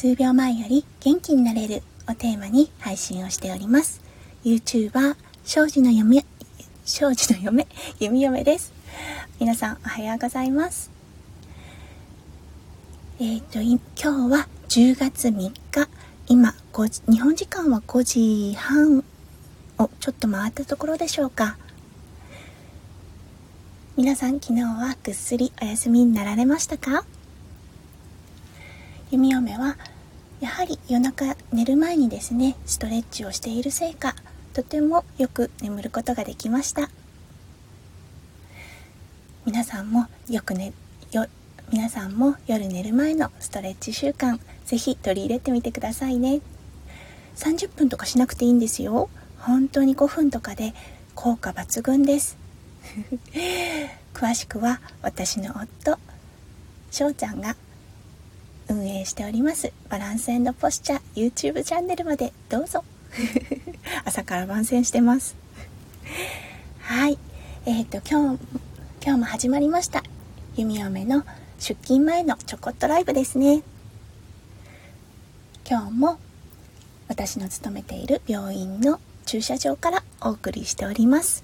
数秒前より元気になれるをテーマに配信をしております。YouTuber 庄司の嫁庄司の嫁弓嫁です。皆さんおはようございます。えっ、ー、と今日は10月3日。今日本時間は5時半をちょっと回ったところでしょうか。皆さん昨日はぐっすりお休みになられましたか？弓嫁はやはり夜中寝る前にですねストレッチをしているせいかとてもよく眠ることができました。皆さんもよくねよ皆さんも夜寝る前のストレッチ習慣ぜひ取り入れてみてくださいね。30分とかしなくていいんですよ。本当に5分とかで効果抜群です。詳しくは私の夫翔ちゃんが運営しております。バランスポスチャー YouTube チャンネルまでどうぞ。朝から番宣してます。はい。えっ、ー、と今日今日も始まりました。弓嫁の出勤前のちょこっとライブですね。今日も私の勤めている病院の駐車場からお送りしております。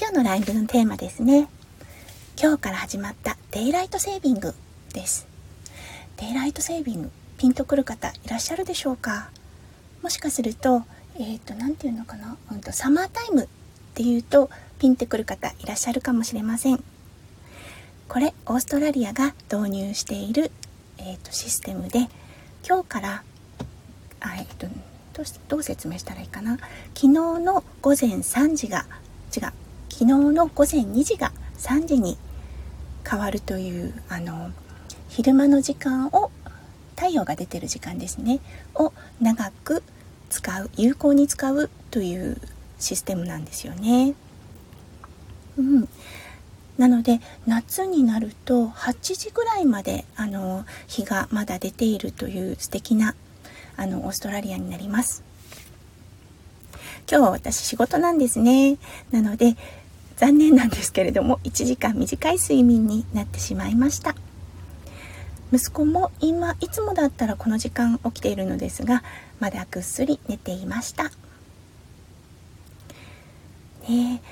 今日のライブのテーマですね。今日から始まったデイライトセービングです。デイライトセービングピンとくる方いらっしゃるでしょうか？もしかするとえっ、ー、と何て言うのかな、うんと、サマータイムっていうとピンってくる方いらっしゃるかもしれません。これオーストラリアが導入している、えーと、システムで今日からあ、えーと、どうどう説明したらいいかな？昨日の午前3時が違う昨日の午前2時が3時に変わるというあの昼間の時間を太陽が出てる時間ですねを長く使う有効に使うというシステムなんですよね。うん、なので夏になると8時ぐらいまであの日がまだ出ているという素敵なあのオーストラリアになります。今日は私仕事なんですね。なので残念なんですけれども1時間短い睡眠になってしまいました。息子も今いつもだったらこの時間起きているのですがまだぐっすり寝ていました。ね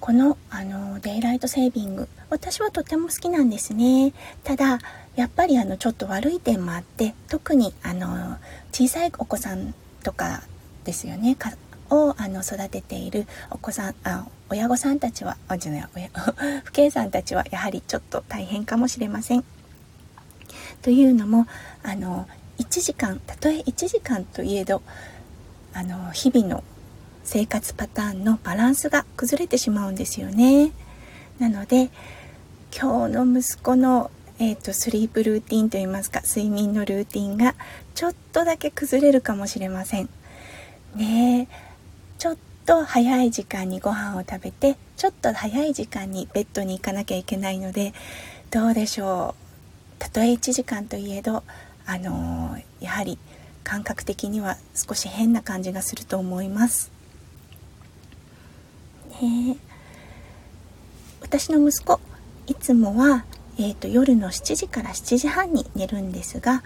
このあのデイライトセービング私はとても好きなんですね。ただやっぱりあのちょっと悪い点もあって特にあの小さいお子さんとかですよね。をあの育てているお子さんあ親御さんたちはあじゃない親 父兄さんたちはやはりちょっと大変かもしれません。というのもあの1時間たとえ1時間といえどあの日々の生活パターンのバランスが崩れてしまうんですよね。なので今日の息子の、えーと、スリープルーティンといいますか睡眠のルーティンがちょっとだけ崩れるかもしれません。ねちょっと早い時間にご飯を食べてちょっと早い時間にベッドに行かなきゃいけないのでどうでしょうたとえ1時間といえどあのー、やはり感覚的には少し変な感じがすると思います。ね、私の息子いつもは、えーと、夜の7時から7時半に寝るんですが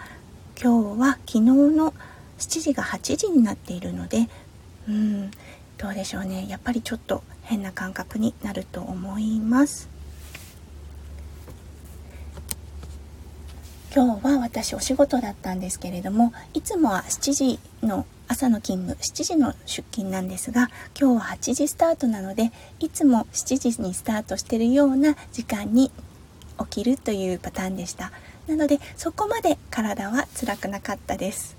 今日は昨日の7時が8時になっているのでうんどうでしょうね。やっぱりちょっと変な感覚になると思います。今日は私お仕事だったんですけれどもいつもは7時の朝の勤務7時の出勤なんですが今日は8時スタートなのでいつも7時にスタートしてるような時間に起きるというパターンでした。なのでそこまで体は辛くなかったです。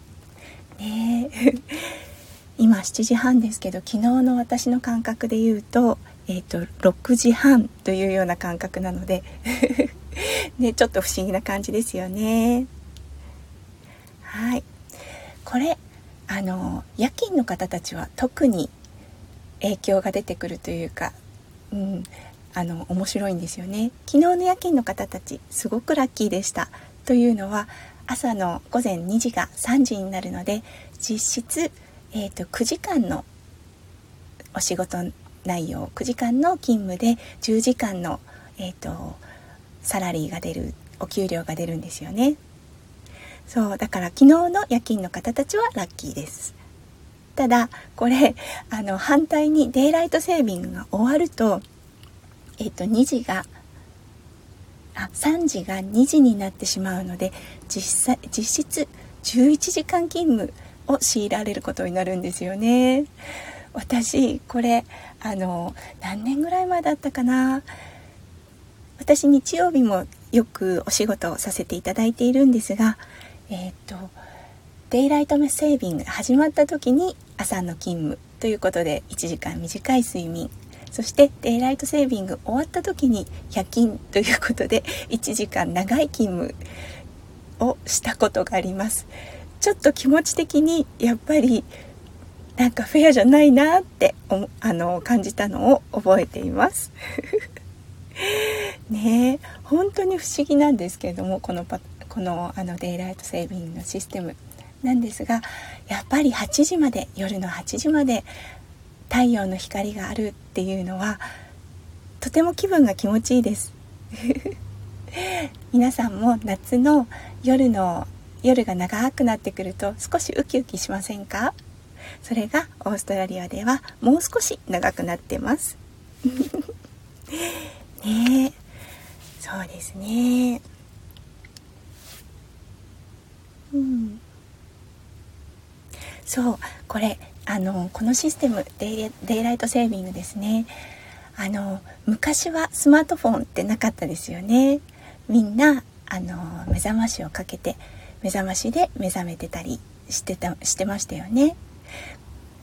ね今7時半ですけど昨日の私の感覚で言うと,、えーと、6時半というような感覚なので ね、ちょっと不思議な感じですよね。はい。これあの夜勤の方たちは特に影響が出てくるというか、うん、あの面白いんですよね。昨日の夜勤の方たちすごくラッキーでした。というのは朝の午前2時が3時になるので実質、えーと、9時間のお仕事内容9時間の勤務で10時間の、えーと、サラリーが出るお給料が出るんですよね。そうだから昨日の夜勤の方たちはラッキーです。ただこれあの反対にデイライトセービングが終わるとえっ、と2時があ3時が2時になってしまうので実際実質11時間勤務を強いられることになるんですよね。私これあの何年ぐらい前だったかな。私日曜日もよくお仕事をさせていただいているんですがえっ、とデイライトセービングが始まった時に朝の勤務ということで1時間短い睡眠。そしてデイライトセービング終わった時に夜勤ということで1時間長い勤務をしたことがあります。ちょっと気持ち的にやっぱりなんかフェアじゃないなってあの感じたのを覚えています。ね本当に不思議なんですけれどもこのパこのあのデイライトセービングのシステム。なんですがやっぱり8時まで夜の8時まで太陽の光があるっていうのはとても気分が気持ちいいです。皆さんも夏の夜の夜が長くなってくると少しウキウキしませんか？それがオーストラリアではもう少し長くなってます。ねそうですね。うん。そうこれあのこのシステムデイデイライトセービングですね。あの昔はスマートフォンってなかったですよね。みんなあの目覚ましをかけて目覚ましで目覚めてたりしてたしてましたよね。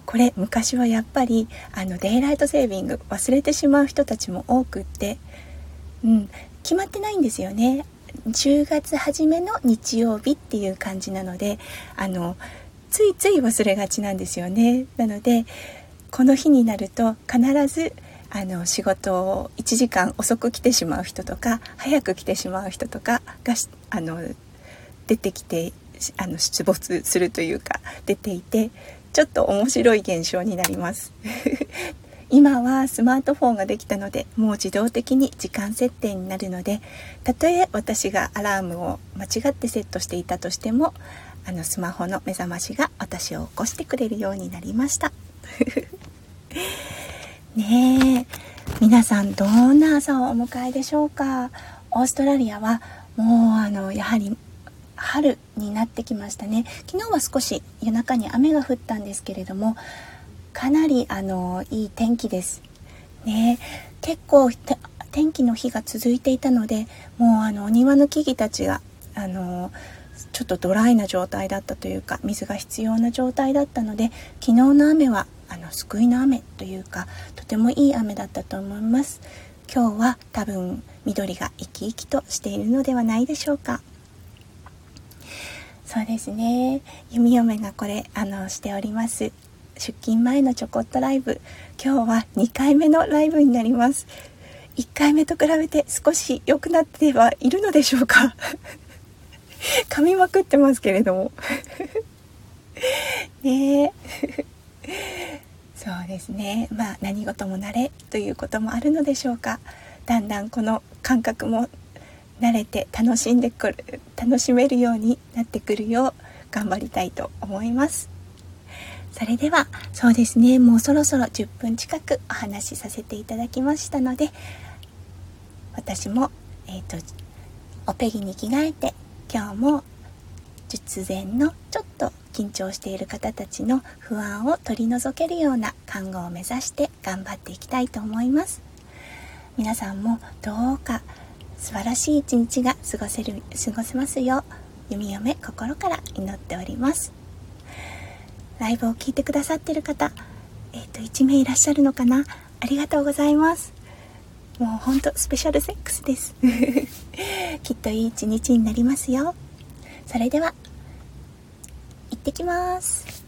これ昔はやっぱりあのデイライトセービング忘れてしまう人たちも多くって、うん、決まってないんですよね。10月初めの日曜日っていう感じなのであのついつい忘れがちなんですよね。なのでこの日になると必ずあの仕事を1時間遅く来てしまう人とか早く来てしまう人とかがあの出てきてあの出没するというか出ていてちょっと面白い現象になります。今はスマートフォンができたのでもう自動的に時間設定になるのでたとえ私がアラームを間違ってセットしていたとしてもあのスマホの目覚ましが私を起こしてくれるようになりました。ねえ皆さんどんな朝をお迎えでしょうか？オーストラリアはもうあのやはり春になってきましたね。昨日は少し夜中に雨が降ったんですけれどもかなりあのいい天気です。ね。結構天気の日が続いていたのでもうあのお庭の木々たちがあのちょっとドライな状態だったというか水が必要な状態だったので昨日の雨はあの救いの雨というかとてもいい雨だったと思います。今日は多分緑が生き生きとしているのではないでしょうか。そうですね。弓嫁がこれあのしております。出勤前のちょこっとライブ。今日は2回目のライブになります。1回目と比べて少し良くなってはいるのでしょうか。噛みまくってますけれども。ね そうですね。まあ何事も慣れということもあるのでしょうか。だんだんこの感覚も慣れて楽しんでくる楽しめるようになってくるよう頑張りたいと思います。それではそうですねもうそろそろ10分近くお話しさせていただきましたので私もえっ、ー、とおペギに着替えて今日も術前のちょっと緊張している方たちの不安を取り除けるような看護を目指して頑張っていきたいと思います。皆さんもどうか素晴らしい一日が過ごせる過ごせますよう弓嫁心から祈っております。ライブを聞いてくださってる方えっ、ー、と1名いらっしゃるのかな？ありがとうございます。もうほんとスペシャルセックスです。きっといい一日になりますよ。それでは行ってきます。